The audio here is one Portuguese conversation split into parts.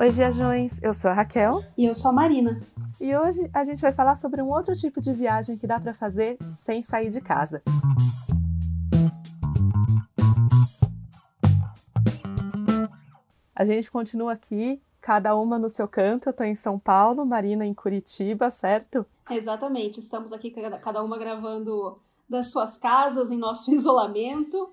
Oi, viajões! Eu sou a Raquel. E eu sou a Marina. E hoje a gente vai falar sobre um outro tipo de viagem que dá para fazer sem sair de casa. A gente continua aqui, cada uma no seu canto. Eu tô em São Paulo, Marina em Curitiba, certo? Exatamente. Estamos aqui cada uma gravando das suas casas em nosso isolamento.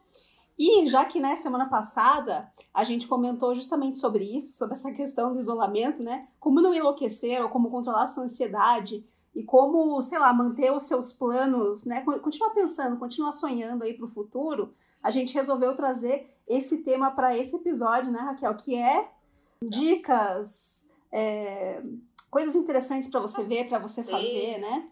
E já que, né, semana passada a gente comentou justamente sobre isso, sobre essa questão do isolamento, né? Como não enlouquecer ou como controlar a sua ansiedade e como, sei lá, manter os seus planos, né? Continuar pensando, continuar sonhando aí para o futuro. A gente resolveu trazer esse tema para esse episódio, né, Raquel? Que é dicas, é, coisas interessantes para você ver, para você fazer, né?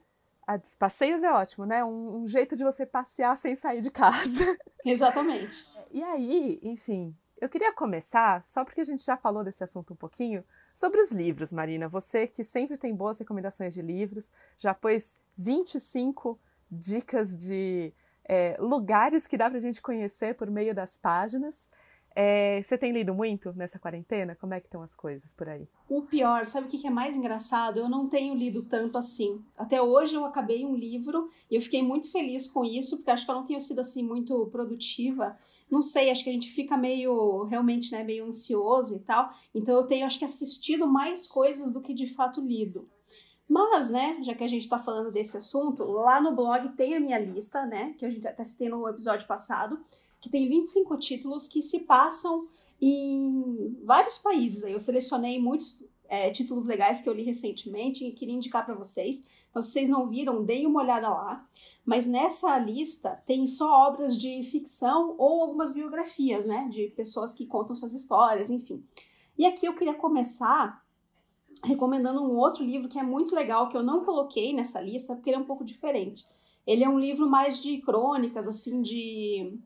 A passeios é ótimo, né? Um, um, jeito de você passear sem sair de casa. Exatamente. E aí, enfim, eu queria começar, só porque a gente já falou desse assunto um pouquinho, sobre os livros, Marina. Você que sempre tem boas recomendações de livros, já pôs 25 dicas de é, lugares que dá pra gente conhecer por meio das páginas. É, você tem lido muito nessa quarentena? Como é que estão as coisas por aí? O pior, sabe o que é mais engraçado? Eu não tenho lido tanto assim. Até hoje eu acabei um livro e eu fiquei muito feliz com isso, porque acho que eu não tenho sido assim muito produtiva. Não sei, acho que a gente fica meio, realmente, né, meio ansioso e tal. Então eu tenho, acho que, assistido mais coisas do que de fato lido. Mas, né, já que a gente está falando desse assunto, lá no blog tem a minha lista, né, que a gente até citei no episódio passado que tem 25 títulos que se passam em vários países. Eu selecionei muitos é, títulos legais que eu li recentemente e queria indicar para vocês. Então, se vocês não viram, deem uma olhada lá. Mas nessa lista tem só obras de ficção ou algumas biografias, né? De pessoas que contam suas histórias, enfim. E aqui eu queria começar recomendando um outro livro que é muito legal, que eu não coloquei nessa lista, porque ele é um pouco diferente. Ele é um livro mais de crônicas, assim, de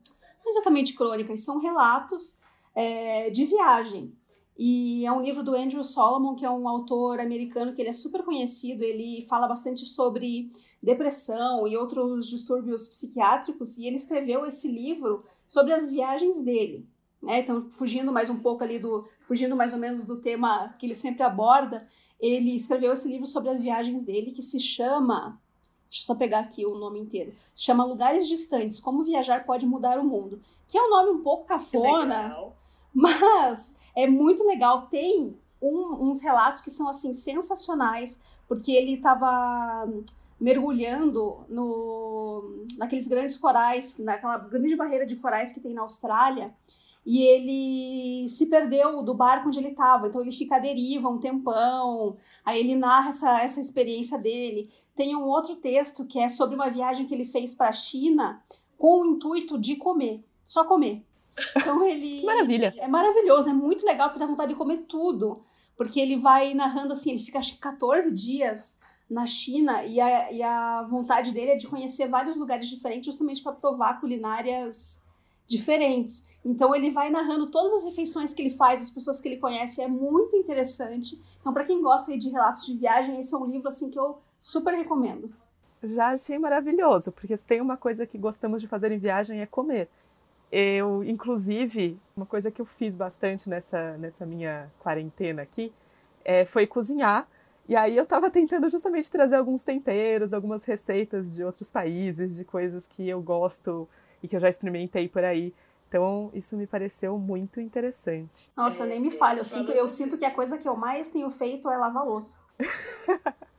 exatamente crônicas, são relatos é, de viagem. E é um livro do Andrew Solomon, que é um autor americano que ele é super conhecido, ele fala bastante sobre depressão e outros distúrbios psiquiátricos, e ele escreveu esse livro sobre as viagens dele. Né? Então, fugindo mais um pouco ali do. fugindo mais ou menos do tema que ele sempre aborda, ele escreveu esse livro sobre as viagens dele, que se chama Deixa eu só pegar aqui o nome inteiro. Se chama Lugares Distantes: Como Viajar Pode Mudar o Mundo. Que é um nome um pouco cafona, mas é muito legal. Tem um, uns relatos que são assim sensacionais, porque ele estava mergulhando no, naqueles grandes corais, naquela grande barreira de corais que tem na Austrália, e ele se perdeu do barco onde ele estava, então ele fica à deriva um tempão, aí ele narra essa, essa experiência dele. Tem um outro texto que é sobre uma viagem que ele fez para a China com o intuito de comer, só comer. Então ele. Maravilha! É maravilhoso, é muito legal porque dá vontade de comer tudo. Porque ele vai narrando assim, ele fica acho que 14 dias na China e a, e a vontade dele é de conhecer vários lugares diferentes justamente para provar culinárias diferentes. Então ele vai narrando todas as refeições que ele faz, as pessoas que ele conhece, é muito interessante. Então para quem gosta de relatos de viagem, esse é um livro assim que eu super recomendo. Já achei maravilhoso, porque se tem uma coisa que gostamos de fazer em viagem é comer. Eu, inclusive, uma coisa que eu fiz bastante nessa, nessa minha quarentena aqui é, foi cozinhar. E aí eu estava tentando justamente trazer alguns temperos, algumas receitas de outros países, de coisas que eu gosto e que eu já experimentei por aí. Então, isso me pareceu muito interessante. Nossa, nem me fale. Eu sinto, eu sinto que a coisa que eu mais tenho feito é lavar louça.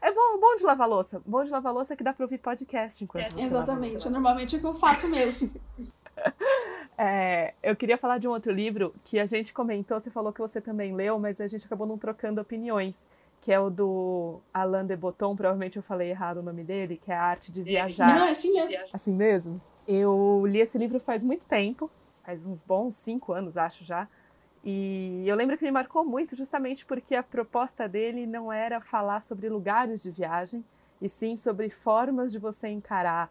É bom, bom de lavar louça. Bom de lavar louça é que dá pra ouvir podcast enquanto é, Exatamente. Normalmente é o que eu faço mesmo. É, eu queria falar de um outro livro que a gente comentou, você falou que você também leu, mas a gente acabou não trocando opiniões, que é o do Alain de Botton, provavelmente eu falei errado o nome dele, que é A Arte de Viajar. Não, é assim mesmo. Assim mesmo? Eu li esse livro faz muito tempo, faz uns bons cinco anos, acho já. E eu lembro que me marcou muito justamente porque a proposta dele não era falar sobre lugares de viagem, e sim sobre formas de você encarar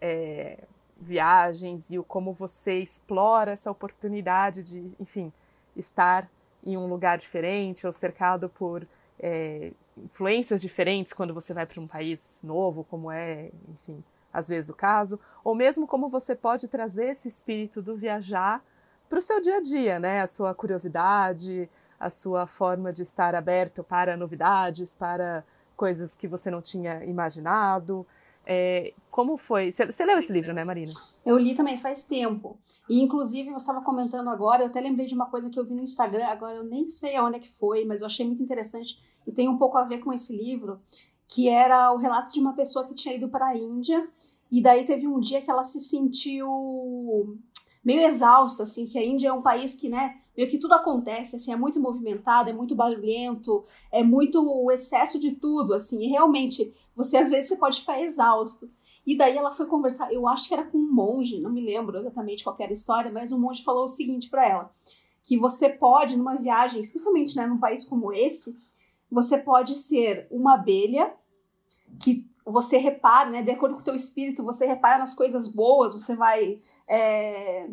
é, viagens e o como você explora essa oportunidade de, enfim, estar em um lugar diferente ou cercado por é, influências diferentes quando você vai para um país novo, como é, enfim, às vezes o caso, ou mesmo como você pode trazer esse espírito do viajar para o seu dia a dia, né? A sua curiosidade, a sua forma de estar aberto para novidades, para coisas que você não tinha imaginado. É, como foi? Você leu esse livro, né, Marina? Eu li também faz tempo. E, inclusive, você estava comentando agora, eu até lembrei de uma coisa que eu vi no Instagram, agora eu nem sei aonde é que foi, mas eu achei muito interessante e tem um pouco a ver com esse livro, que era o relato de uma pessoa que tinha ido para a Índia e daí teve um dia que ela se sentiu meio exausta, assim, que a Índia é um país que, né, meio que tudo acontece, assim, é muito movimentado, é muito barulhento, é muito o excesso de tudo, assim, e realmente, você às vezes você pode ficar exausto. E daí ela foi conversar, eu acho que era com um monge, não me lembro exatamente qual era a história, mas o monge falou o seguinte para ela, que você pode, numa viagem, especialmente, né, num país como esse, você pode ser uma abelha que você repara, né, de acordo com o teu espírito, você repara nas coisas boas, você vai é,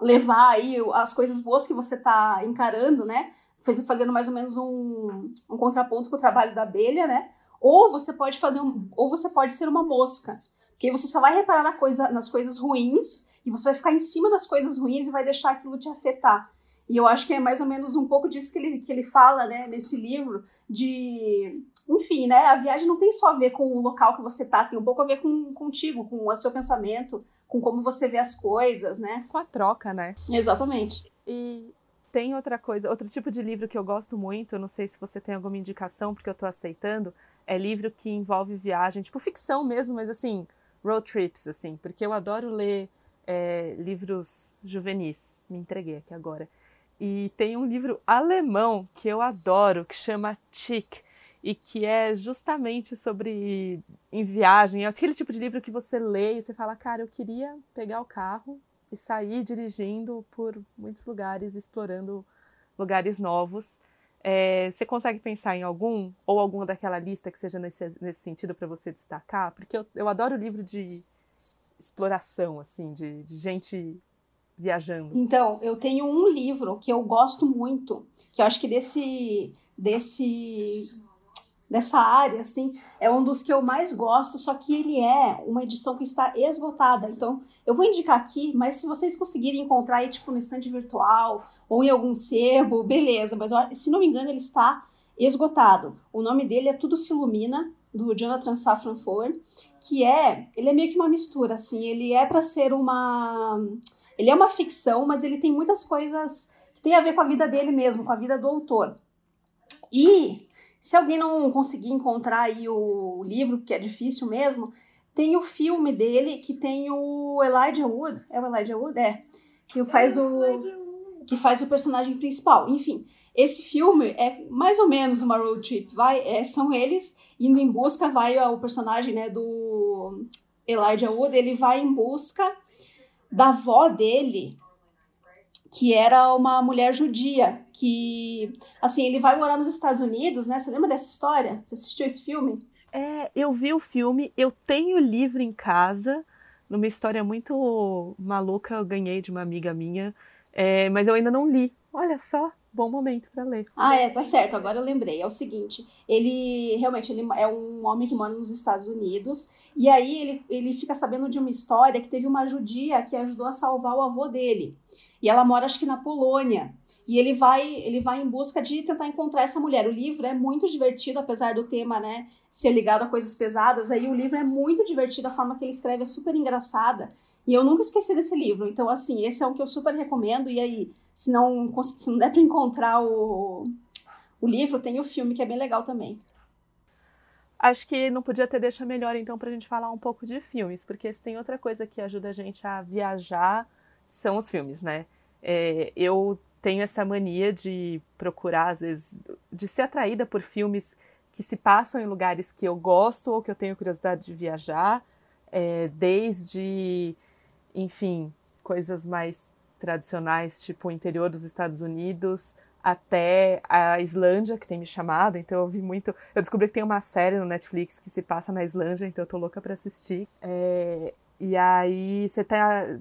levar aí as coisas boas que você está encarando, né, fazendo mais ou menos um, um contraponto com o trabalho da abelha, né, ou você pode fazer um, ou você pode ser uma mosca, porque você só vai reparar na coisa, nas coisas ruins e você vai ficar em cima das coisas ruins e vai deixar aquilo te afetar. E eu acho que é mais ou menos um pouco disso que ele, que ele fala, né, nesse livro, de enfim, né? A viagem não tem só a ver com o local que você tá, tem um pouco a ver com contigo, com o seu pensamento, com como você vê as coisas, né? Com a troca, né? Exatamente. E tem outra coisa, outro tipo de livro que eu gosto muito, eu não sei se você tem alguma indicação, porque eu tô aceitando, é livro que envolve viagem, tipo ficção mesmo, mas assim, road trips, assim, porque eu adoro ler é, livros juvenis. Me entreguei aqui agora. E tem um livro alemão que eu adoro, que chama Chick e que é justamente sobre em viagem. É aquele tipo de livro que você lê e você fala, cara, eu queria pegar o carro e sair dirigindo por muitos lugares, explorando lugares novos. É, você consegue pensar em algum ou alguma daquela lista que seja nesse, nesse sentido para você destacar? Porque eu, eu adoro livro de exploração, assim, de, de gente viajando. Então, eu tenho um livro que eu gosto muito, que eu acho que desse desse dessa área, assim, é um dos que eu mais gosto, só que ele é uma edição que está esgotada. Então, eu vou indicar aqui, mas se vocês conseguirem encontrar aí, tipo, no estande virtual ou em algum sebo, beleza, mas se não me engano, ele está esgotado. O nome dele é Tudo Se Ilumina, do Jonathan Safran Foer, que é, ele é meio que uma mistura, assim, ele é para ser uma, ele é uma ficção, mas ele tem muitas coisas que tem a ver com a vida dele mesmo, com a vida do autor. E se alguém não conseguir encontrar aí o livro, que é difícil mesmo, tem o filme dele que tem o Elijah Wood. É o Elijah Wood? É. Que faz o. Que faz o personagem principal. Enfim, esse filme é mais ou menos uma road trip. Vai, é, são eles indo em busca, vai o personagem né, do Elijah Wood, ele vai em busca da avó dele, que era uma mulher judia, que, assim, ele vai morar nos Estados Unidos, né? Você lembra dessa história? Você assistiu esse filme? É, eu vi o filme, eu tenho o livro em casa, numa história muito maluca, eu ganhei de uma amiga minha, é, mas eu ainda não li. Olha só, bom momento para ler. Ah, é, tá certo. Agora eu lembrei. É o seguinte, ele realmente ele é um homem que mora nos Estados Unidos e aí ele, ele fica sabendo de uma história que teve uma judia que ajudou a salvar o avô dele. E ela mora acho que na Polônia. E ele vai ele vai em busca de tentar encontrar essa mulher. O livro é muito divertido, apesar do tema, né, ser ligado a coisas pesadas. Aí o livro é muito divertido, a forma que ele escreve é super engraçada. E eu nunca esqueci desse livro. Então, assim, esse é um que eu super recomendo. E aí, se não, se não der para encontrar o, o livro, tem o filme, que é bem legal também. Acho que não podia ter deixa melhor, então, para a gente falar um pouco de filmes, porque se tem outra coisa que ajuda a gente a viajar, são os filmes, né? É, eu tenho essa mania de procurar, às vezes, de ser atraída por filmes que se passam em lugares que eu gosto ou que eu tenho curiosidade de viajar, é, desde, enfim, coisas mais tradicionais, tipo o interior dos Estados Unidos, até a Islândia, que tem me chamado, então eu vi muito. Eu descobri que tem uma série no Netflix que se passa na Islândia, então eu tô louca para assistir. É, e aí você tá.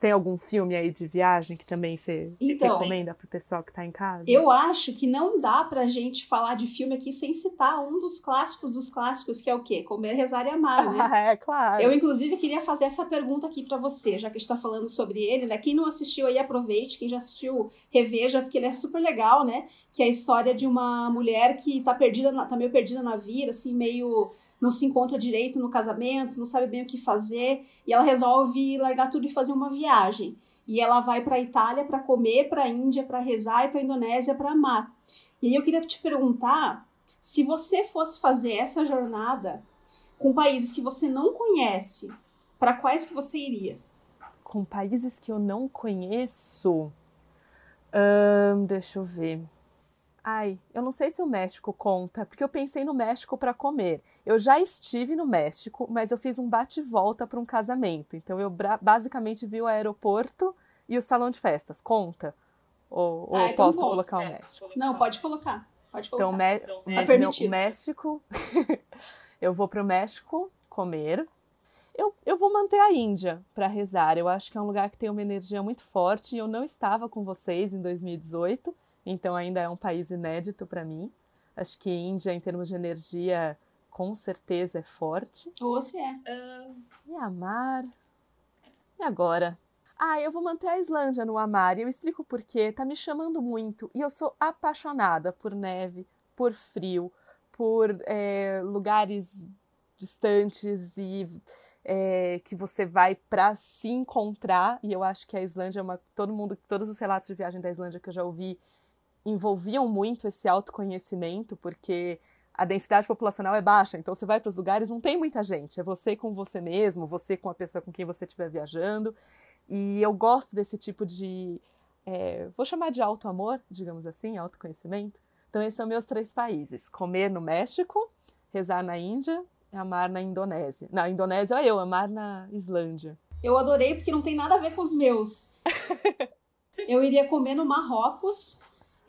Tem algum filme aí de viagem que também você Então, recomenda pro pessoal que tá em casa? Eu acho que não dá pra gente falar de filme aqui sem citar um dos clássicos dos clássicos, que é o quê? Comer, Rezar e Amar, né? Ah, é, claro. Eu, inclusive, queria fazer essa pergunta aqui pra você, já que a gente tá falando sobre ele, né? Quem não assistiu aí, aproveite. Quem já assistiu, reveja, porque ele é super legal, né? Que é a história de uma mulher que tá perdida, tá meio perdida na vida, assim, meio não se encontra direito no casamento, não sabe bem o que fazer, e ela resolve largar tudo e fazer uma viagem. E ela vai para a Itália para comer, para a Índia para rezar e para a Indonésia para amar. E aí eu queria te perguntar se você fosse fazer essa jornada com países que você não conhece, para quais que você iria? Com países que eu não conheço. Ahn, deixa eu ver. Ai, eu não sei se o México conta, porque eu pensei no México para comer. Eu já estive no México, mas eu fiz um bate-volta para um casamento. Então eu basicamente vi o aeroporto e o salão de festas. Conta? Ou, ou Ah, eu então posso conta. colocar o México? Não, pode colocar. Pode colocar. Então, Mé- Tá é, permitido. não, México. eu vou para o México comer. Eu, eu vou manter a Índia para rezar. Eu acho que é um lugar que tem uma energia muito forte. E eu não estava com vocês em 2018, então ainda é um país inédito para mim. Acho que Índia, em termos de energia, com certeza é forte. Ou se é. E amar. E agora? Ah, eu vou manter a Islândia no amar. E eu explico por quê. Tá me chamando muito. E eu sou apaixonada por neve, por frio, por é, lugares distantes e é, que você vai para se encontrar. E eu acho que a Islândia é uma. Todo mundo, todos os relatos de viagem da Islândia que eu já ouvi envolviam muito esse autoconhecimento, porque a densidade populacional é baixa, então você vai para os lugares, não tem muita gente, é você com você mesmo, você com a pessoa com quem você estiver viajando. E eu gosto desse tipo de. é, vou chamar de auto-amor, digamos assim, autoconhecimento. Então, esses são meus três países: comer no México, rezar na Índia e amar na Indonésia. Na Indonésia, olha eu, amar na Islândia. Eu adorei porque não tem nada a ver com os meus. eu iria comer no Marrocos,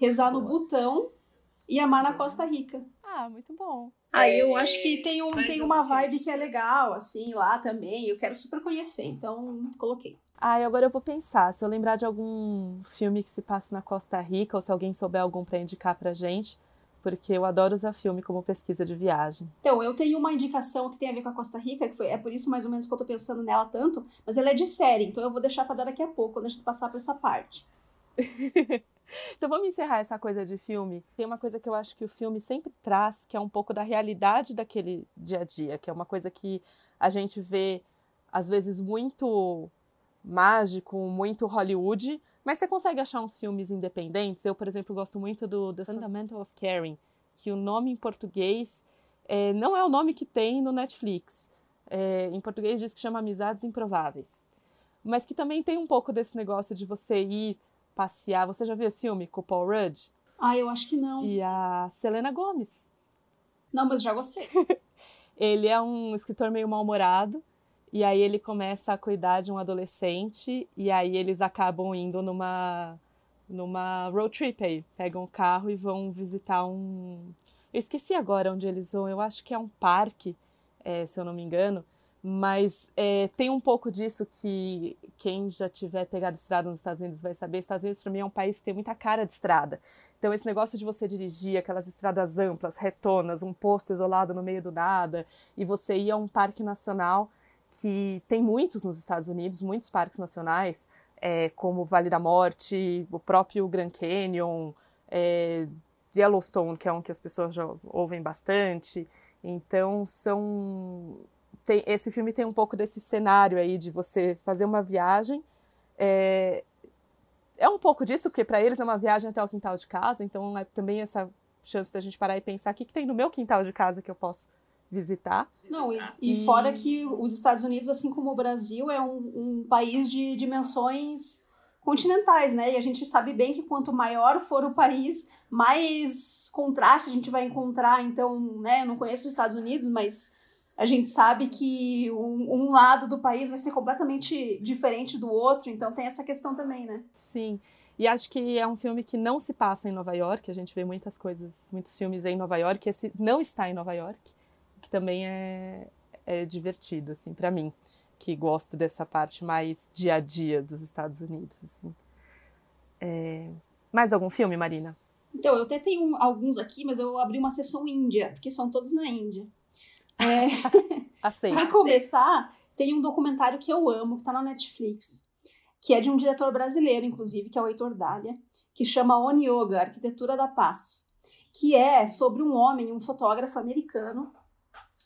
rezar no Boa. Butão e amar na Costa Rica. Ah, muito bom. Aí eu acho que tem, um, tem uma vibe que é legal, assim, lá também. Eu quero super conhecer, então coloquei. Ah, e agora eu vou pensar. Se eu lembrar de algum filme que se passa na Costa Rica, ou se alguém souber algum para indicar pra gente, porque eu adoro usar filme como pesquisa de viagem. Então, eu tenho uma indicação que tem a ver com a Costa Rica, que foi, é por isso mais ou menos que eu tô pensando nela tanto, mas ela é de série, então eu vou deixar pra dar daqui a pouco, quando a gente passar por essa parte. Então vamos encerrar essa coisa de filme. Tem uma coisa que eu acho que o filme sempre traz, que é um pouco da realidade daquele dia a dia, que é uma coisa que a gente vê às vezes muito mágico, muito Hollywood, mas você consegue achar uns filmes independentes. Eu, por exemplo, gosto muito do The Fundamental of Caring, que o nome em português é, não é o nome que tem no Netflix. É, em português diz que chama Amizades Improváveis. Mas que também tem um pouco desse negócio de você ir passear. Você já viu esse filme com o Paul Rudd Ah, eu acho que não. e a Selena Gomez? Não, mas já gostei. Ele é um escritor meio mal-humorado e aí ele começa a cuidar de um adolescente e aí eles acabam indo numa numa road trip aí, pegam o carro e vão visitar um eu esqueci agora onde eles vão, eu acho que é um parque, é, se eu não me engano, mas é, tem um pouco disso que quem já tiver pegado estrada nos Estados Unidos vai saber. Estados Unidos, para mim, é um país que tem muita cara de estrada. Então, esse negócio de você dirigir aquelas estradas amplas, retonas, um posto isolado no meio do nada, e você ir a um parque nacional que tem muitos nos Estados Unidos, muitos parques nacionais, é, como o Vale da Morte, o próprio Grand Canyon, é, Yellowstone, que é um que as pessoas já ouvem bastante. Então, são tem, esse filme tem um pouco desse cenário aí de você fazer uma viagem. É, é um pouco disso, porque para eles é uma viagem até o quintal de casa, então é também essa chance da gente parar e pensar o que, que tem no meu quintal de casa que eu posso visitar. Não, e, e fora que os Estados Unidos, assim como o Brasil, é um, um país de dimensões continentais, né? E a gente sabe bem que quanto maior for o país, mais contraste a gente vai encontrar. Então, né? Eu não conheço os Estados Unidos, mas a gente sabe que um, um lado do país vai ser completamente diferente do outro. Então, tem essa questão também, né? Sim. E acho que é um filme que não se passa em Nova York. A gente vê muitas coisas, muitos filmes em Nova York. Esse não está em Nova York, que também é, é divertido, assim, para mim. que gosto dessa parte mais dia a dia dos Estados Unidos. Assim. É... Mais algum filme, Marina? Então, eu até tenho alguns aqui, mas eu abri uma sessão Índia, porque são todos na Índia. É... Para começar, tem um documentário que eu amo, que está na Netflix, que é de um diretor brasileiro, inclusive, que é o Heitor Dália, que chama On Yoga, Arquitetura da Paz, que é sobre um homem, um fotógrafo americano.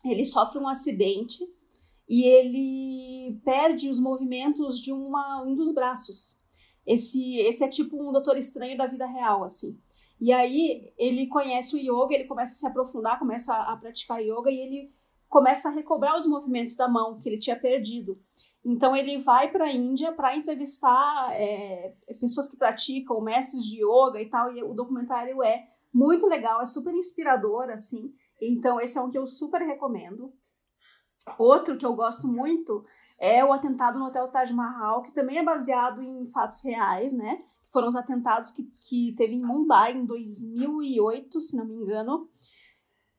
Ele sofre um acidente e ele perde os movimentos de uma, um dos braços. Esse, esse é tipo um doutor estranho da vida real, assim. E aí ele conhece o yoga, ele começa a se aprofundar, começa a, a praticar yoga e ele começa a recobrar os movimentos da mão que ele tinha perdido. Então ele vai para a Índia para entrevistar é, pessoas que praticam, mestres de yoga e tal. E o documentário é muito legal, é super inspirador, assim. Então esse é um que eu super recomendo. Outro que eu gosto muito é o atentado no Hotel Taj Mahal, que também é baseado em fatos reais, né? Foram os atentados que, que teve em Mumbai em 2008, se não me engano.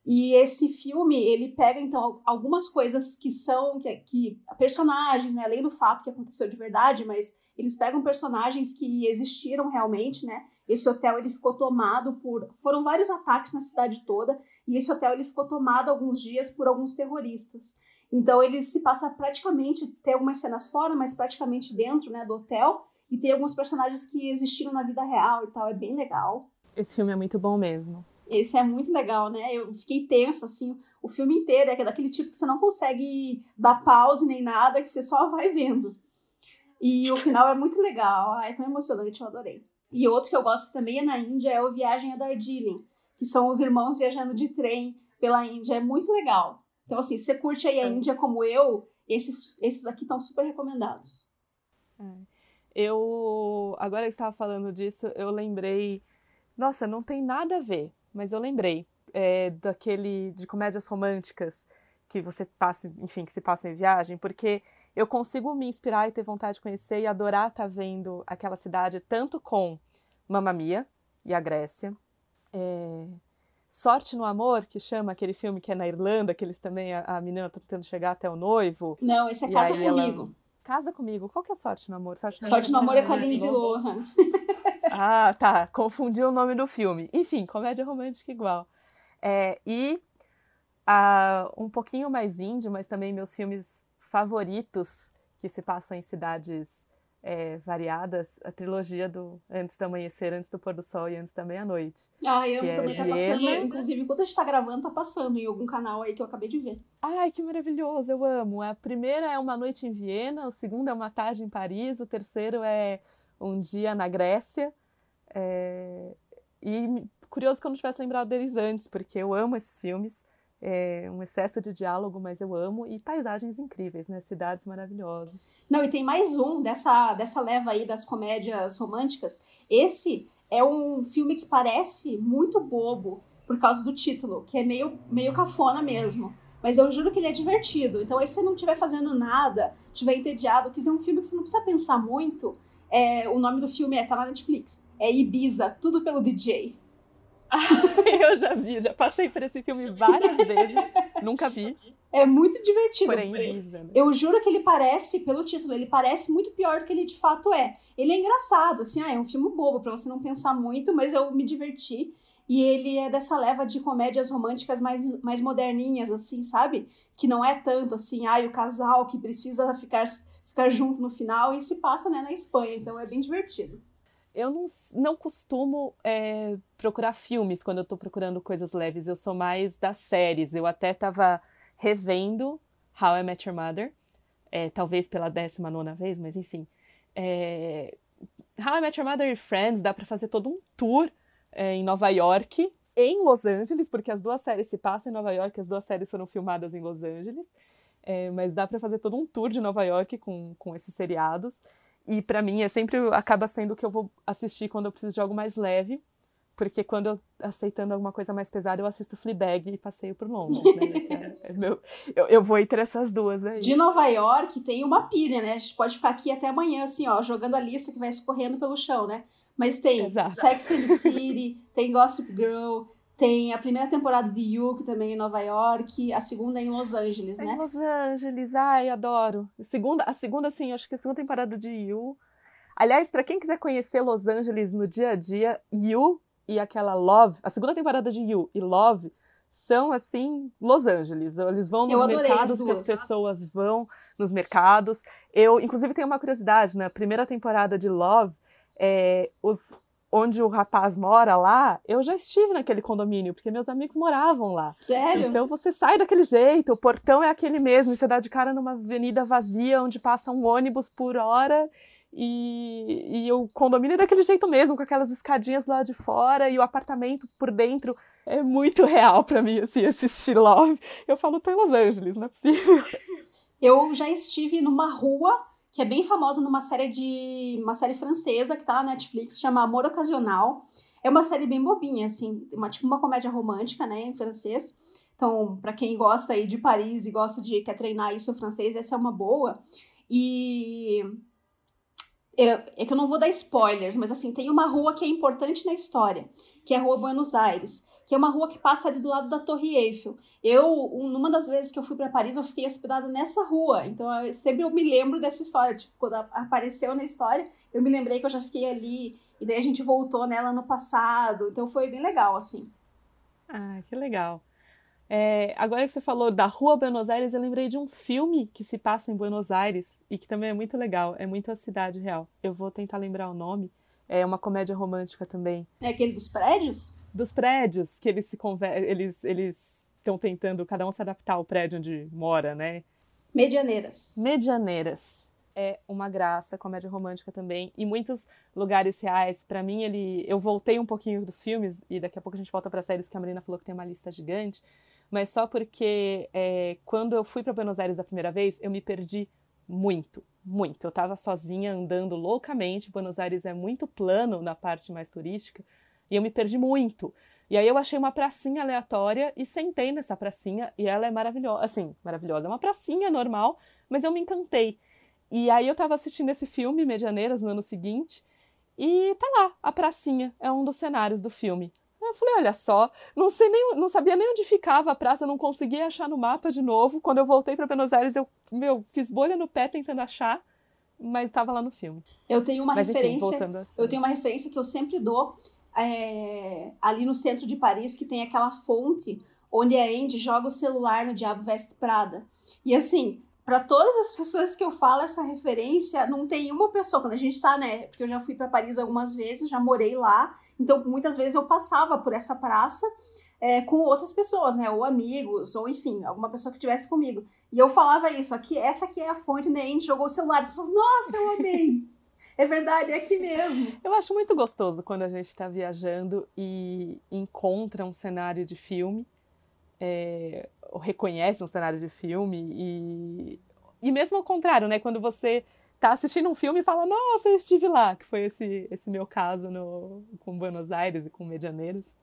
E esse filme, ele pega, então, algumas coisas que são, que, que personagens, né, além do fato que aconteceu de verdade, mas eles pegam personagens que existiram realmente, né? Esse hotel, ele ficou tomado por... Foram vários ataques na cidade toda, e esse hotel, ele ficou tomado alguns dias por alguns terroristas. Então, ele se passa praticamente, tem algumas cenas fora, mas praticamente dentro, né, do hotel, e tem alguns personagens que existiram na vida real e tal, é bem legal. Esse filme é muito bom mesmo. Esse é muito legal, né? Eu fiquei tensa, assim, o filme inteiro. É daquele tipo que você não consegue dar pause nem nada, que você só vai vendo. E o final é muito legal. é tão emocionante, eu adorei. E outro que eu gosto que também é na Índia é o Viagem a Darjeeling, que são os irmãos viajando de trem pela Índia. É muito legal. Então, assim, se você curte aí a é. Índia como eu, esses, esses aqui estão super recomendados. É. Eu, agora que estava falando disso, eu lembrei. Nossa, não tem nada a ver, mas eu lembrei é, daquele de comédias românticas que você passa, enfim, que se passa em viagem, porque eu consigo me inspirar e ter vontade de conhecer e adorar estar tá vendo aquela cidade tanto com Mamma Mia e a Grécia, é, Sorte no Amor, que chama aquele filme que é na Irlanda, que eles também, a, a menina tá tentando chegar até o noivo. Não, esse é Casa Comigo. Ela... Casa Comigo. Qual que é Sorte no Amor? Sorte no, sorte no Amor é com a Lindsay Lohan. Ah, tá. Confundi o nome do filme. Enfim, comédia romântica igual. É, e um pouquinho mais índio, mas também meus filmes favoritos que se passam em cidades é, variadas, a trilogia do Antes do Amanhecer, Antes do Pôr do Sol e Antes da Meia-Noite. Ah, eu também é tá passando, inclusive enquanto a gente tá gravando, tá passando em algum canal aí que eu acabei de ver. Ai, que maravilhoso, eu amo. A primeira é Uma Noite em Viena, o segundo é Uma Tarde em Paris, o terceiro é Um Dia na Grécia. É... E curioso que eu não tivesse lembrado deles antes, porque eu amo esses filmes. É um excesso de diálogo, mas eu amo. E paisagens incríveis, né? Cidades maravilhosas. Não, e tem mais um dessa, dessa leva aí das comédias românticas. Esse é um filme que parece muito bobo por causa do título, que é meio, meio cafona mesmo. Mas eu juro que ele é divertido. Então, aí, se você não estiver fazendo nada, estiver entediado, quiser um filme que você não precisa pensar muito, é, o nome do filme é, tá na Netflix. É Ibiza, tudo pelo DJ. eu já vi, já passei por esse filme várias vezes, nunca vi. É muito divertido. Porém, Ibiza, né? Eu juro que ele parece, pelo título, ele parece muito pior do que ele de fato é. Ele é engraçado, assim, ah, é um filme bobo para você não pensar muito, mas eu me diverti. E ele é dessa leva de comédias românticas mais, mais moderninhas, assim, sabe? Que não é tanto assim, ah, o casal que precisa ficar, ficar junto no final, e se passa né, na Espanha, então é bem divertido. Eu não, não costumo é, procurar filmes quando eu tô procurando coisas leves, eu sou mais das séries. Eu até tava revendo How I Met Your Mother, é, talvez pela 19 vez, mas enfim. É, How I Met Your Mother e Friends dá para fazer todo um tour em Nova York, em Los Angeles, porque as duas séries se passam em Nova York, as duas séries foram filmadas em Los Angeles. Mas dá para fazer todo um tour de Nova York com, com esses seriados. E para mim é sempre acaba sendo o que eu vou assistir quando eu preciso de algo mais leve, porque quando eu aceitando alguma coisa mais pesada, eu assisto Fleabag e passeio por Londres, né? é, meu, eu, eu vou entre essas duas aí. De Nova York tem uma pilha, né? A gente pode ficar aqui até amanhã, assim, ó, jogando a lista que vai escorrendo pelo chão, né? Mas tem Exato. Sex and the City, tem Gossip Girl, Tem a primeira temporada de You, que também é em Nova York. A segunda é em Los Angeles, é né? Em Los Angeles, ai, adoro. A segunda, a segunda, sim, acho que a segunda temporada de You. Aliás, para quem quiser conhecer Los Angeles no dia a dia, You e aquela Love, a segunda temporada de You e Love são assim Los Angeles. Eles vão nos mercados as que as pessoas vão nos mercados. Eu, inclusive, tenho uma curiosidade, na primeira temporada de Love, é, os, onde o rapaz mora lá, eu já estive naquele condomínio, porque meus amigos moravam lá. Sério? Então você sai daquele jeito, o portão é aquele mesmo, e você dá de cara numa avenida vazia onde passa um ônibus por hora. E, e o condomínio é daquele jeito mesmo, com aquelas escadinhas lá de fora e o apartamento por dentro é muito real para mim, assim, assistir Love. Eu falo, tô em Los Angeles, não é possível. Eu já estive numa rua que é bem famosa numa série de uma série francesa que tá na Netflix, chama Amor Ocasional. É uma série bem bobinha, assim, uma, tipo uma comédia romântica, né, em francês. Então, para quem gosta aí de Paris e gosta de quer treinar isso francês, essa é uma boa. E é, é que eu não vou dar spoilers, mas assim, tem uma rua que é importante na história, que é a Rua Buenos Aires que é uma rua que passa ali do lado da Torre Eiffel. Eu, numa das vezes que eu fui para Paris, eu fiquei hospedada nessa rua. Então, eu, sempre eu me lembro dessa história. Tipo, quando apareceu na história, eu me lembrei que eu já fiquei ali. E daí a gente voltou nela no passado. Então, foi bem legal, assim. Ah, que legal. É, agora que você falou da Rua Buenos Aires, eu lembrei de um filme que se passa em Buenos Aires e que também é muito legal. É muito a cidade real. Eu vou tentar lembrar o nome. É uma comédia romântica também. É aquele dos prédios? Dos prédios, que eles se conver... eles eles estão tentando cada um se adaptar ao prédio onde mora, né? Medianeiras. Medianeiras. É uma graça, comédia romântica também. E muitos lugares reais, para mim, ele. Eu voltei um pouquinho dos filmes, e daqui a pouco a gente volta para séries que a Marina falou que tem uma lista gigante. Mas só porque é, quando eu fui para Buenos Aires a primeira vez, eu me perdi muito muito. Eu estava sozinha andando loucamente. Buenos Aires é muito plano na parte mais turística e eu me perdi muito. E aí eu achei uma pracinha aleatória e sentei nessa pracinha e ela é maravilhosa, assim, maravilhosa. É uma pracinha normal, mas eu me encantei. E aí eu estava assistindo esse filme Medianeiras no ano seguinte e tá lá, a pracinha é um dos cenários do filme. Eu falei, olha só, não sei nem, não sabia nem onde ficava a praça, não conseguia achar no mapa de novo. Quando eu voltei para Buenos Aires, eu, meu, fiz bolha no pé tentando achar, mas estava lá no filme. Eu tenho uma mas, referência, enfim, eu tenho uma referência que eu sempre dou é, ali no centro de Paris, que tem aquela fonte onde a Andy joga o celular no Diabo Veste Prada. E assim, para todas as pessoas que eu falo essa referência, não tem uma pessoa, quando a gente tá, né? Porque eu já fui para Paris algumas vezes, já morei lá, então muitas vezes eu passava por essa praça é, com outras pessoas, né? Ou amigos, ou enfim, alguma pessoa que estivesse comigo. E eu falava isso, aqui, essa aqui é a fonte, né? A gente jogou o celular, as pessoas, nossa, eu amei! É verdade, é aqui mesmo. Eu acho muito gostoso quando a gente está viajando e encontra um cenário de filme é, reconhece um cenário de filme e, e mesmo ao contrário, né? Quando você tá assistindo um filme e fala, nossa, eu estive lá, que foi esse, esse meu caso no, com Buenos Aires e com Medianeiros.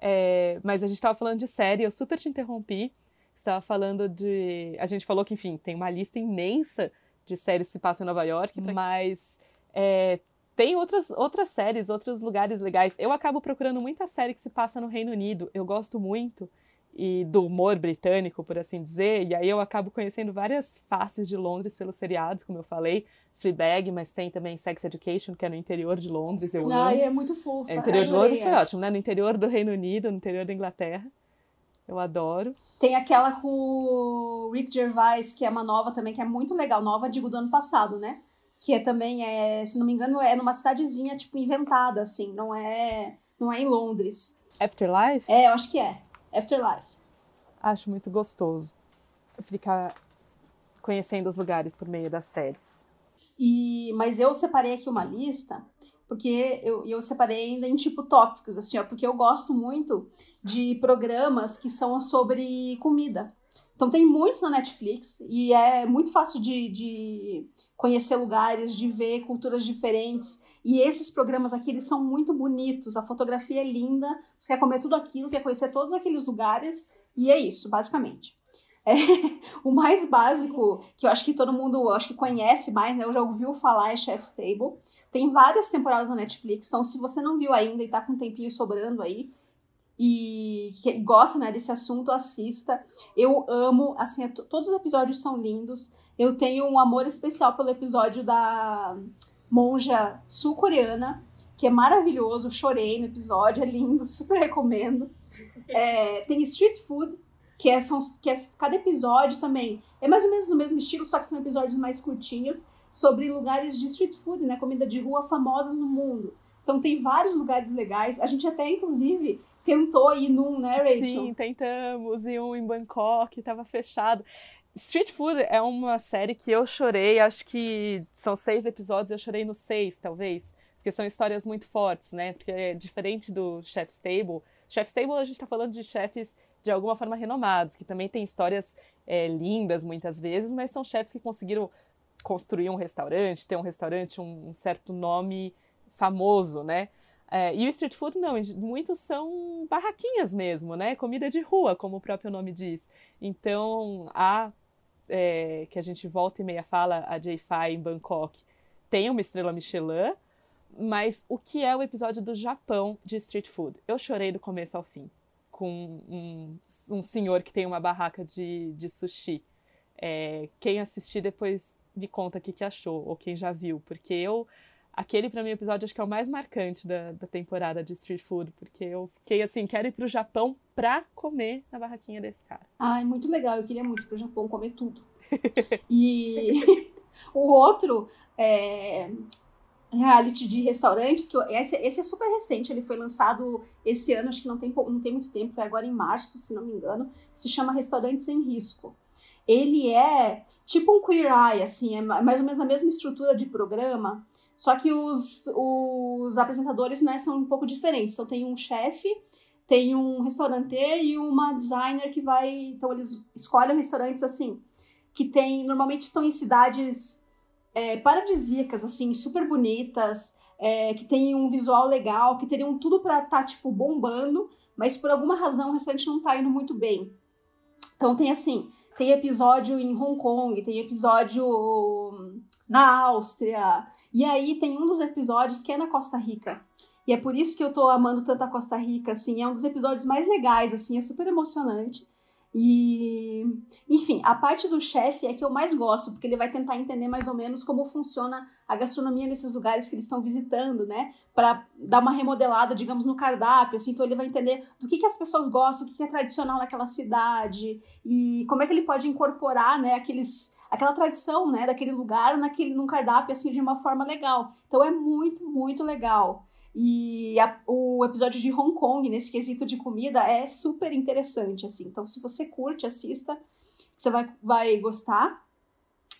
É, mas a gente estava falando de série, eu super te interrompi. Estava falando de. A gente falou que, enfim, tem uma lista imensa de séries que se passam em Nova York, uhum. mas é, tem outras, outras séries, outros lugares legais. Eu acabo procurando muita série que se passa no Reino Unido. Eu gosto muito e do humor britânico, por assim dizer, e aí eu acabo conhecendo várias faces de Londres pelos seriados, como eu falei, Fleabag, mas tem também Sex Education, que é no interior de Londres, eu Ai, amo. é muito fofo. É, no interior de Londres foi ótimo, né? No interior do Reino Unido, no interior da Inglaterra. Eu adoro. Tem aquela com o Rick Gervais, que é uma nova também, que é muito legal, nova, digo, do ano passado, né? Que é também, é, se não me engano, é numa cidadezinha, tipo, inventada, assim, não é, não é em Londres. Afterlife? É, eu acho que é. Afterlife. Acho muito gostoso ficar conhecendo os lugares por meio das séries. E, mas eu separei aqui uma lista, porque eu, eu separei ainda em tipo tópicos, assim, ó, porque eu gosto muito de programas que são sobre comida. Então tem muitos na Netflix e é muito fácil de, de conhecer lugares, de ver culturas diferentes. E esses programas aqui, eles são muito bonitos, a fotografia é linda, você quer comer tudo aquilo, quer conhecer todos aqueles lugares, e é isso, basicamente. É, o mais básico, que eu acho que todo mundo acho que conhece mais, né? Eu já ouviu falar, é Chef's Table. Tem várias temporadas na Netflix, então se você não viu ainda e tá com um tempinho sobrando aí, e que gosta né, desse assunto, assista. Eu amo, assim, todos os episódios são lindos. Eu tenho um amor especial pelo episódio da monja sul-coreana, que é maravilhoso. Chorei no episódio, é lindo, super recomendo. É, tem Street Food, que é, são, que é cada episódio também é mais ou menos no mesmo estilo, só que são episódios mais curtinhos sobre lugares de street food, né, comida de rua famosas no mundo. Então tem vários lugares legais. A gente até inclusive tentou ir num, né, Rachel? Sim, tentamos ir um em Bangkok, estava fechado. Street Food é uma série que eu chorei, acho que são seis episódios, eu chorei no seis, talvez, porque são histórias muito fortes, né? Porque é diferente do Chef's Table. Chef's Table a gente está falando de chefes de alguma forma renomados, que também têm histórias é, lindas muitas vezes, mas são chefes que conseguiram construir um restaurante, ter um restaurante, um, um certo nome famoso, né? É, e o street food não, muitos são barraquinhas mesmo, né? Comida de rua, como o próprio nome diz. Então, a é, que a gente volta e meia fala, a J-Fi em Bangkok, tem uma estrela Michelin, mas o que é o episódio do Japão de street food? Eu chorei do começo ao fim, com um, um senhor que tem uma barraca de, de sushi. É, quem assistir depois me conta o que, que achou, ou quem já viu, porque eu aquele para mim episódio acho que é o mais marcante da, da temporada de Street Food, porque eu fiquei assim, quero ir pro Japão pra comer na barraquinha desse cara. Ai, muito legal, eu queria muito ir pro Japão comer tudo. e o outro é reality de restaurantes, que eu, esse, esse é super recente, ele foi lançado esse ano, acho que não tem, não tem muito tempo, foi agora em março, se não me engano, se chama Restaurantes em Risco. Ele é tipo um Queer Eye, assim, é mais ou menos a mesma estrutura de programa, só que os, os apresentadores né, são um pouco diferentes. Então tem um chefe, tem um restauranteiro e uma designer que vai. Então eles escolhem restaurantes assim, que tem. Normalmente estão em cidades é, paradisíacas, assim, super bonitas, é, que tem um visual legal, que teriam tudo para estar, tá, tipo, bombando, mas por alguma razão o restaurante não tá indo muito bem. Então tem assim, tem episódio em Hong Kong, tem episódio na Áustria. E aí tem um dos episódios que é na Costa Rica. E é por isso que eu tô amando tanto a Costa Rica, assim, é um dos episódios mais legais, assim, é super emocionante. E, enfim, a parte do chefe é que eu mais gosto, porque ele vai tentar entender mais ou menos como funciona a gastronomia nesses lugares que eles estão visitando, né? Para dar uma remodelada, digamos, no cardápio, assim, então ele vai entender do que, que as pessoas gostam, o que, que é tradicional naquela cidade e como é que ele pode incorporar, né, aqueles aquela tradição, né, daquele lugar naquele num cardápio assim de uma forma legal. Então é muito, muito legal. E a, o episódio de Hong Kong, nesse quesito de comida, é super interessante, assim. Então, se você curte, assista, você vai, vai gostar.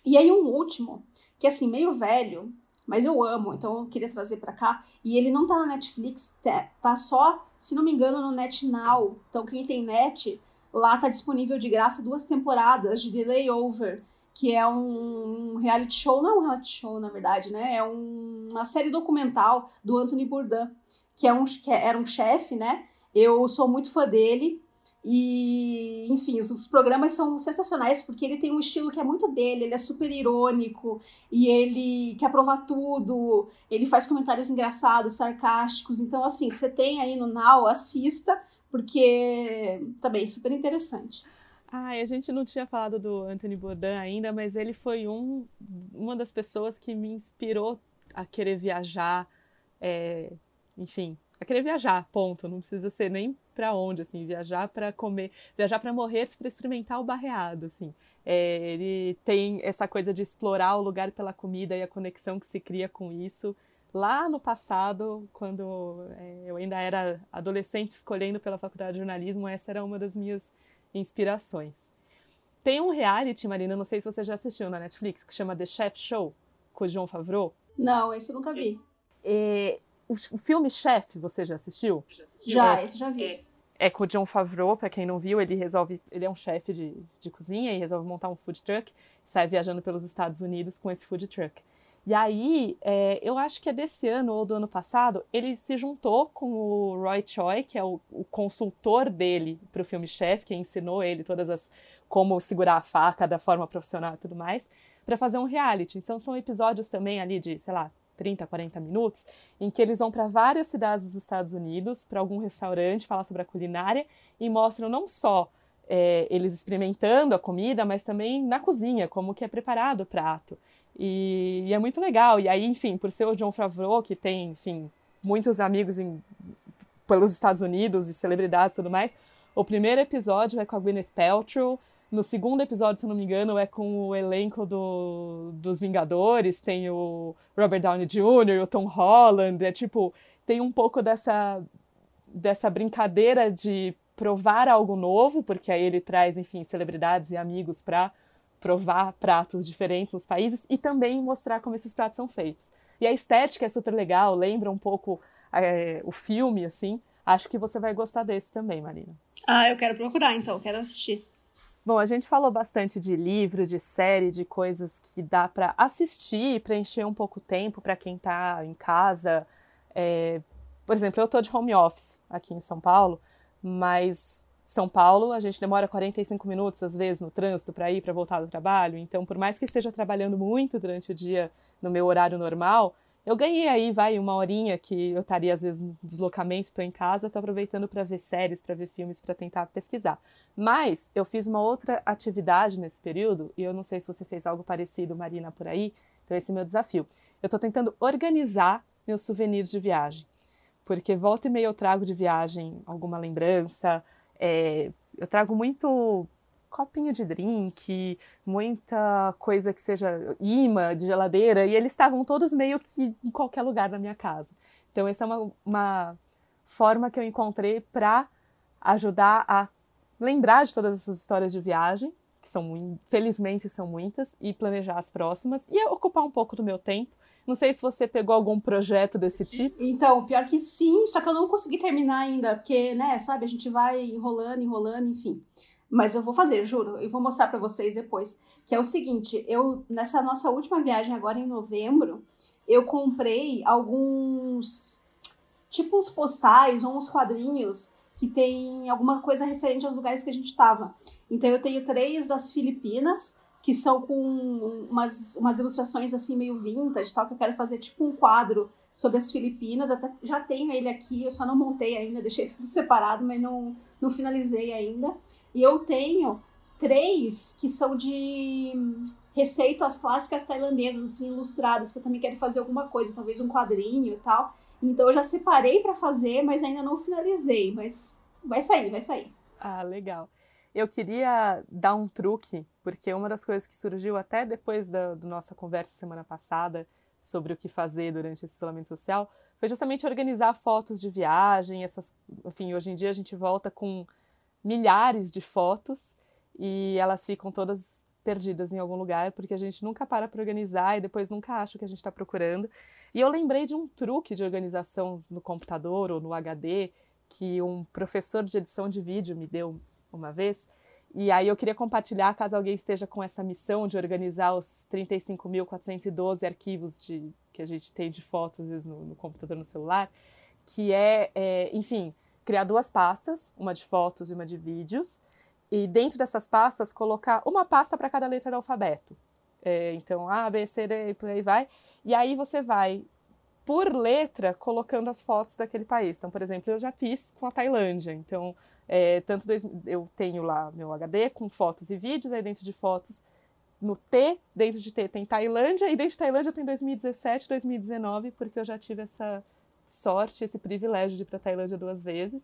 E aí, um último, que assim, meio velho, mas eu amo, então eu queria trazer para cá. E ele não tá na Netflix, tá, tá só, se não me engano, no NetNow. Então, quem tem net, lá tá disponível de graça duas temporadas de The Layover, que é um reality show, não é um reality show, na verdade, né? É um, uma série documental do Anthony Bourdain, que, é um, que era um chefe, né? Eu sou muito fã dele. E, enfim, os, os, programas são sensacionais porque ele tem um estilo que é muito dele, ele é super irônico e ele quer provar tudo, ele faz comentários engraçados, sarcásticos. Então, assim, você tem aí no Now, assista, porque também é super interessante. Ai, a gente não tinha falado do Anthony Bourdain ainda, mas ele foi um, uma das pessoas que me inspirou a querer viajar, é, enfim, a querer viajar, ponto. Não precisa ser nem para onde, assim, viajar para comer, viajar para morrer, para experimentar o barreado, assim. É, ele tem essa coisa de explorar o lugar pela comida e a conexão que se cria com isso. Lá no passado, quando é, eu ainda era adolescente escolhendo pela faculdade de jornalismo, essa era uma das minhas inspirações. Tem um reality, Marina, não sei se você já assistiu na Netflix, que chama The Chef Show, com o João Favreau. Não, esse eu nunca vi. É, o, o, filme Chef, você já assistiu? Já, é, esse já vi. É, é com o John Favreau, para quem não viu, ele resolve, ele é um chefe de, de cozinha e resolve montar um food truck, sai viajando pelos Estados Unidos com esse food truck. E aí, é, eu acho que é desse ano ou do ano passado, ele se juntou com o Roy Choi, que é o, o consultor dele para o filme Chef, que ensinou ele todas as como segurar a faca da forma profissional e tudo mais, para fazer um reality. Então são episódios também ali de, sei lá, 30, 40 minutos, em que eles vão para várias cidades dos Estados Unidos, para algum restaurante, falar sobre a culinária e mostram não só é, eles experimentando a comida, mas também na cozinha, como que é preparado o prato. E, e, é muito legal. E aí, enfim, por ser o John Favreau, que tem, enfim, muitos amigos em, pelos Estados Unidos e celebridades e tudo mais, o primeiro episódio é com a Gwyneth Paltrow, no segundo episódio, se não me engano, é com o elenco do, dos Vingadores, tem o Robert Downey Jr., o Tom Holland, é tipo, tem um pouco dessa, dessa brincadeira de provar algo novo, porque aí ele traz, enfim, celebridades e amigos para provar pratos diferentes nos países e também mostrar como esses pratos são feitos. E a estética é super legal, lembra um pouco é, o filme, assim. Acho que você vai gostar desse também, Marina. Ah, eu quero procurar então, quero assistir. Bom, a gente falou bastante de livro, de série, de coisas que dá para assistir, preencher um pouco o tempo para quem está em casa. É... Por exemplo, eu estou de home office aqui em São Paulo, mas São Paulo a gente demora 45 minutos às vezes no trânsito para ir para voltar do trabalho. Então, por mais que esteja trabalhando muito durante o dia no meu horário normal, eu ganhei aí, vai, uma horinha que eu estaria às vezes no deslocamento, estou em casa, estou aproveitando para ver séries, para ver filmes, para tentar pesquisar. Mas eu fiz uma outra atividade nesse período, e eu não sei se você fez algo parecido, Marina, por aí, então esse é o meu desafio. Eu estou tentando organizar meus souvenirs de viagem, porque volta e meia eu trago de viagem alguma lembrança, é, eu trago muito copinho de drink, muita coisa que seja imã de geladeira, e eles estavam todos meio que em qualquer lugar da minha casa. Então, essa é uma, uma forma que eu encontrei para ajudar a lembrar de todas essas histórias de viagem, que são, felizmente, são muitas, e planejar as próximas, e ocupar um pouco do meu tempo. Não sei se você pegou algum projeto desse tipo. Então, pior que sim, só que eu não consegui terminar ainda, porque, né, sabe, a gente vai enrolando, enrolando, enfim. Mas eu vou fazer, juro. Eu vou mostrar para vocês depois. Que é o seguinte, eu nessa nossa última viagem agora em novembro, eu comprei alguns tipo uns postais ou uns quadrinhos que tem alguma coisa referente aos lugares que a gente estava. Então eu tenho três das Filipinas, que são com umas, umas ilustrações assim meio vintage, tal, que eu quero fazer tipo um quadro sobre as Filipinas. Até já tenho ele aqui, eu só não montei ainda, deixei tudo separado, mas não, não finalizei ainda. E eu tenho três que são de receitas clássicas tailandesas, assim, ilustradas, que eu também quero fazer alguma coisa, talvez um quadrinho e tal. Então eu já separei para fazer, mas ainda não finalizei, mas vai sair, vai sair. Ah, legal. Eu queria dar um truque, porque uma das coisas que surgiu até depois da, nossa conversa semana passada, sobre o que fazer durante esse isolamento social foi justamente organizar fotos de viagem, essas, enfim, hoje em dia a gente volta com milhares de fotos e elas ficam todas perdidas em algum lugar porque a gente nunca para para organizar e depois nunca acha o que a gente está procurando. E eu lembrei de um truque de organização no computador ou no HD que um professor de edição de vídeo me deu uma vez, e aí eu queria compartilhar, caso alguém esteja com essa missão de organizar os 35.412 arquivos de, que a gente tem de fotos, vezes, no, no computador, no celular, que é, é, enfim, criar duas pastas, uma de fotos e uma de vídeos, e dentro dessas pastas colocar uma pasta para cada letra do alfabeto. É, então, A, B, C, D, por aí vai. E aí você vai, por letra, colocando as fotos daquele país. Então, por exemplo, eu já fiz com a Tailândia. Então, é, tanto dois, eu tenho lá meu HD com fotos e vídeos, aí dentro de fotos, no T, dentro de T tem Tailândia, e dentro de Tailândia tem 2017, 2019, porque eu já tive essa sorte, esse privilégio de ir para Tailândia duas vezes.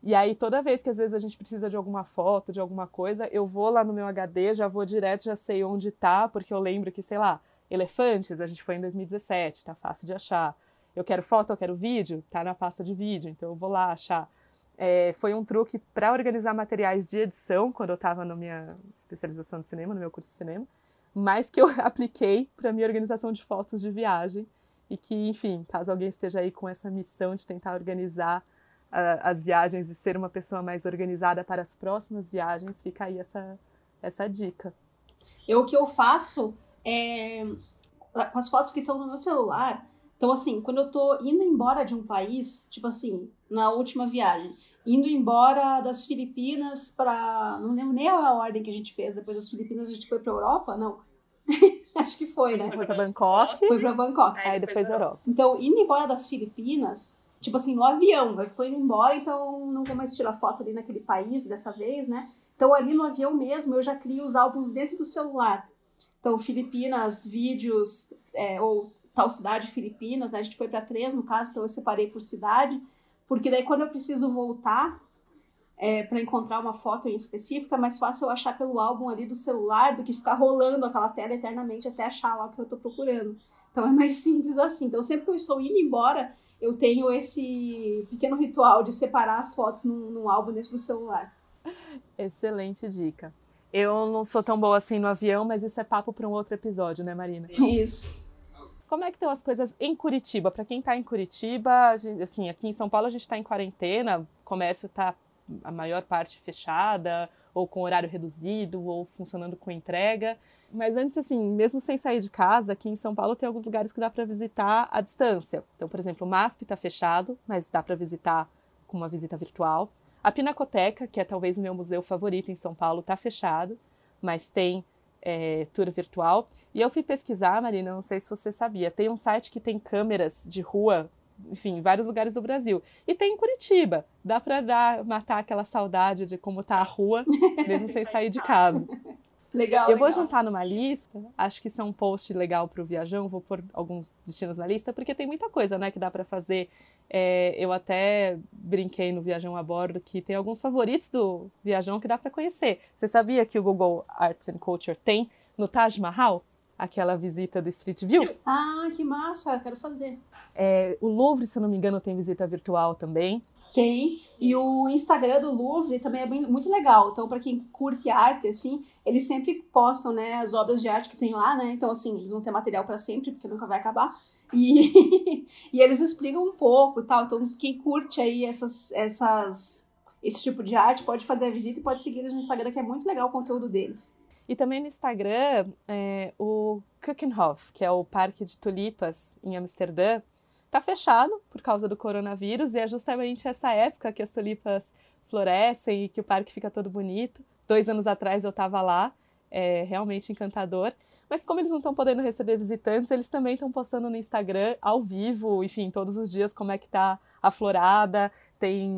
E aí, toda vez que às vezes a gente precisa de alguma foto, de alguma coisa, eu vou lá no meu HD, já vou direto, já sei onde tá, porque eu lembro que, sei lá, elefantes, a gente foi em 2017, tá fácil de achar. Eu quero foto, eu quero vídeo, tá na pasta de vídeo, então eu vou lá achar. É, foi um truque para organizar materiais de edição quando eu estava na minha especialização de cinema, no meu curso de cinema, mas que eu apliquei para minha organização de fotos de viagem e que, enfim, caso alguém esteja aí com essa missão de tentar organizar uh, as viagens e ser uma pessoa mais organizada para as próximas viagens, fica aí essa, essa dica. Eu, o que eu faço é, com as fotos que estão no meu celular, então, assim, quando eu tô indo embora de um país, tipo assim, na última viagem, indo embora das Filipinas para. Não lembro nem a ordem que a gente fez. Depois das Filipinas a gente foi para Europa? Não. Acho que foi, né? Foi pra Bangkok. Foi pra Bangkok. Aí depois Europa. Então, indo embora das Filipinas, tipo assim, no avião, tô indo embora, então não vou mais tirar foto ali naquele país dessa vez, né? Então, ali no avião mesmo, eu já crio os álbuns dentro do celular. Então, Filipinas, vídeos, é, ou tal cidade, Filipinas, né? A gente foi para três, no caso, então eu separei por cidade, porque daí quando eu preciso voltar é, para encontrar uma foto em específico, é mais fácil eu achar pelo álbum ali do celular do que ficar rolando aquela tela eternamente até achar lá o que eu estou procurando. Então é mais simples assim. Então sempre que eu estou indo embora, eu tenho esse pequeno ritual de separar as fotos num, num álbum dentro do celular. Excelente dica. Eu não sou tão boa assim no avião, mas isso é papo para um outro episódio, né, Marina? Isso. Como é que estão as coisas em Curitiba? Para quem está em Curitiba, assim, aqui em São Paulo a gente está em quarentena, o comércio está a maior parte fechada, ou com horário reduzido, ou funcionando com entrega. Mas antes, assim, mesmo sem sair de casa, aqui em São Paulo tem alguns lugares que dá para visitar à distância. Então, por exemplo, o MASP está fechado, mas dá para visitar com uma visita virtual. A Pinacoteca, que é talvez o meu museu favorito em São Paulo, está fechado, mas tem é, tour virtual. E eu fui pesquisar, Marina, não sei se você sabia, tem um site que tem câmeras de rua, enfim, em vários lugares do Brasil. E tem em Curitiba. Dá para dar matar aquela saudade de como tá a rua, mesmo sem sair de casa. Legal. Eu vou legal. juntar numa lista, acho que isso é um post legal para o viajão, vou pôr alguns destinos na lista, porque tem muita coisa, né, que dá para fazer. É, eu até brinquei no Viajão a Bordo que tem alguns favoritos do Viajão que dá para conhecer. Você sabia que o Google Arts and Culture tem no Taj Mahal? Aquela visita do Street View? Ah, que massa, quero fazer. É, o Louvre, se eu não me engano, tem visita virtual também. Tem. E o Instagram do Louvre também é bem, muito legal. Então, para quem curte arte, assim, eles sempre postam, né, as obras de arte que tem lá, né? Então, assim, eles vão ter material para sempre, porque nunca vai acabar. E, e eles explicam um pouco e tal. Então, quem curte aí essas, essas, esse tipo de arte pode fazer a visita e pode seguir eles no Instagram, que é muito legal o conteúdo deles. E também no Instagram, é, o Keukenhof, que é o parque de tulipas em Amsterdã, está fechado por causa do coronavírus e é justamente essa época que as tulipas florescem e que o parque fica todo bonito. Dois anos atrás eu estava lá, é realmente encantador. Mas como eles não estão podendo receber visitantes, eles também estão postando no Instagram ao vivo, enfim, todos os dias como é que tá a florada, tem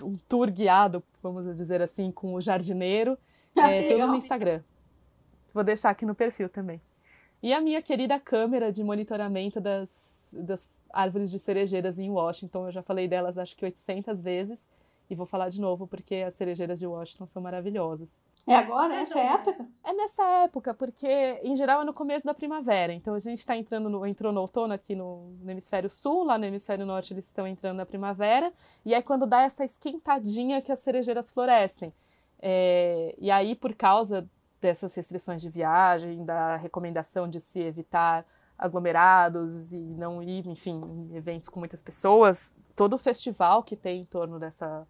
um tour guiado, vamos dizer assim, com o jardineiro, Ah, é, tudo no Instagram. Vou deixar aqui no perfil também. E a minha querida câmera de monitoramento das, das árvores de cerejeiras em Washington, eu já falei delas acho que 800 vezes, e vou falar de novo porque as cerejeiras de Washington são maravilhosas. É agora? Essa é a época? É nessa época, porque em geral é no começo da primavera. Então a gente está entrando no, entrou no outono aqui no, no hemisfério sul, lá no hemisfério norte eles estão entrando na primavera. E é quando dá essa esquentadinha que as cerejeiras florescem. É, e aí, por causa dessas restrições de viagem, da recomendação de se evitar aglomerados e não ir, enfim, em eventos com muitas pessoas, todo o festival que tem em torno dessa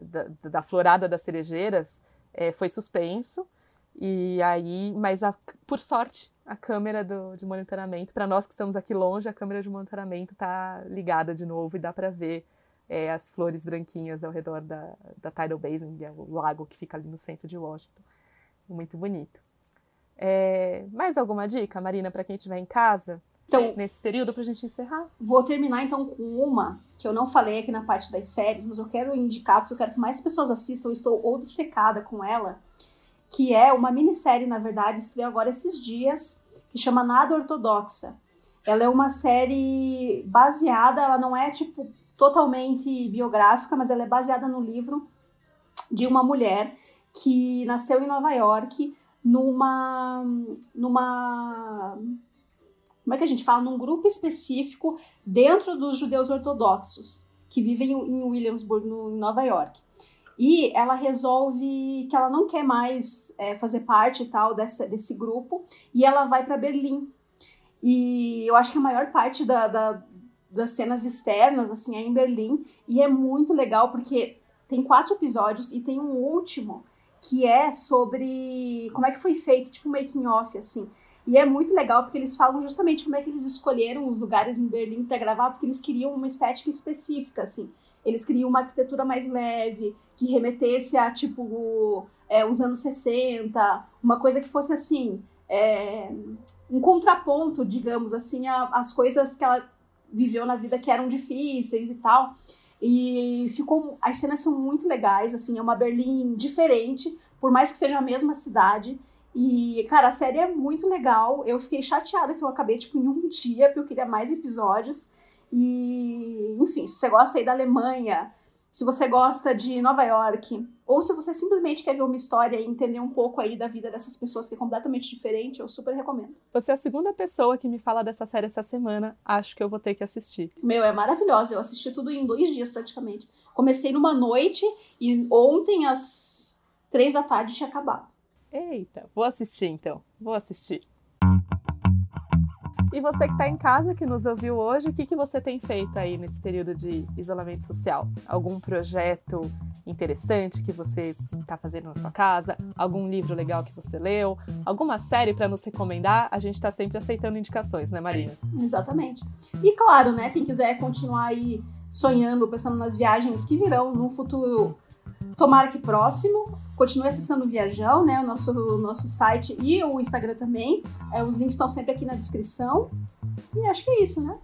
da, da florada das cerejeiras é, foi suspenso. E aí, mas a, por sorte, a câmera do, de monitoramento, para nós que estamos aqui longe, a câmera de monitoramento está ligada de novo e dá para ver é, as flores branquinhas ao redor da, da Tidal Basin, que é o lago que fica ali no centro de Washington. Muito bonito. É, mais alguma dica, Marina, para quem estiver em casa? Então, nesse período, para a gente encerrar? Vou terminar então com uma que eu não falei aqui na parte das séries, mas eu quero indicar porque eu quero que mais pessoas assistam. Eu estou obcecada com ela, que é uma minissérie, na verdade, estreou agora esses dias, que chama Nada Ortodoxa. Ela é uma série baseada, ela não é tipo totalmente biográfica, mas ela é baseada no livro de uma mulher que nasceu em Nova York numa numa como é que a gente fala? Num grupo específico dentro dos judeus ortodoxos que vivem em Williamsburg, no, em Nova York. E ela resolve que ela não quer mais é, fazer parte tal dessa, desse grupo e ela vai para Berlim. E eu acho que a maior parte da, da, das cenas externas assim é em Berlim e é muito legal porque tem quatro episódios e tem um último que é sobre como é que foi feito, tipo making off assim. E é muito legal porque eles falam justamente como é que eles escolheram os lugares em Berlim para gravar, porque eles queriam uma estética específica, assim. Eles queriam uma arquitetura mais leve, que remetesse a, tipo, é, os anos 60, uma coisa que fosse assim. É, um contraponto, digamos assim, às coisas que ela viveu na vida que eram difíceis e tal. E ficou. As cenas são muito legais, assim, é uma Berlim diferente, por mais que seja a mesma cidade. E, cara, a série é muito legal. Eu fiquei chateada que eu acabei, tipo, em um dia, porque eu queria mais episódios. E, enfim, se você gosta aí da Alemanha, se você gosta de Nova York, ou se você simplesmente quer ver uma história e entender um pouco aí da vida dessas pessoas que é completamente diferente, eu super recomendo. Você é a segunda pessoa que me fala dessa série essa semana, acho que eu vou ter que assistir. Meu, é maravilhosa, eu assisti tudo em dois dias praticamente. Comecei numa noite e ontem às três da tarde tinha acabado. Eita, vou assistir então, vou assistir. E você que está em casa, que nos ouviu hoje, o que, que você tem feito aí nesse período de isolamento social? Algum projeto interessante que você está fazendo na sua casa? Algum livro legal que você leu? Alguma série para nos recomendar? A gente está sempre aceitando indicações, né, Marina? Exatamente. E claro, né, quem quiser continuar aí sonhando, pensando nas viagens que virão num futuro tomara que próximo. Continue acessando o Viajão, né? O nosso, o nosso site e o Instagram também. É, os links estão sempre aqui na descrição. E acho que é isso, né?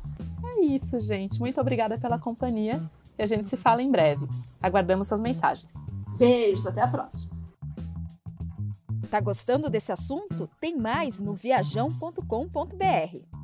É isso, gente. Muito obrigada pela companhia. E a gente se fala em breve. Aguardamos suas mensagens. Beijos, até a próxima. Tá gostando desse assunto? Tem mais no viajão.com.br.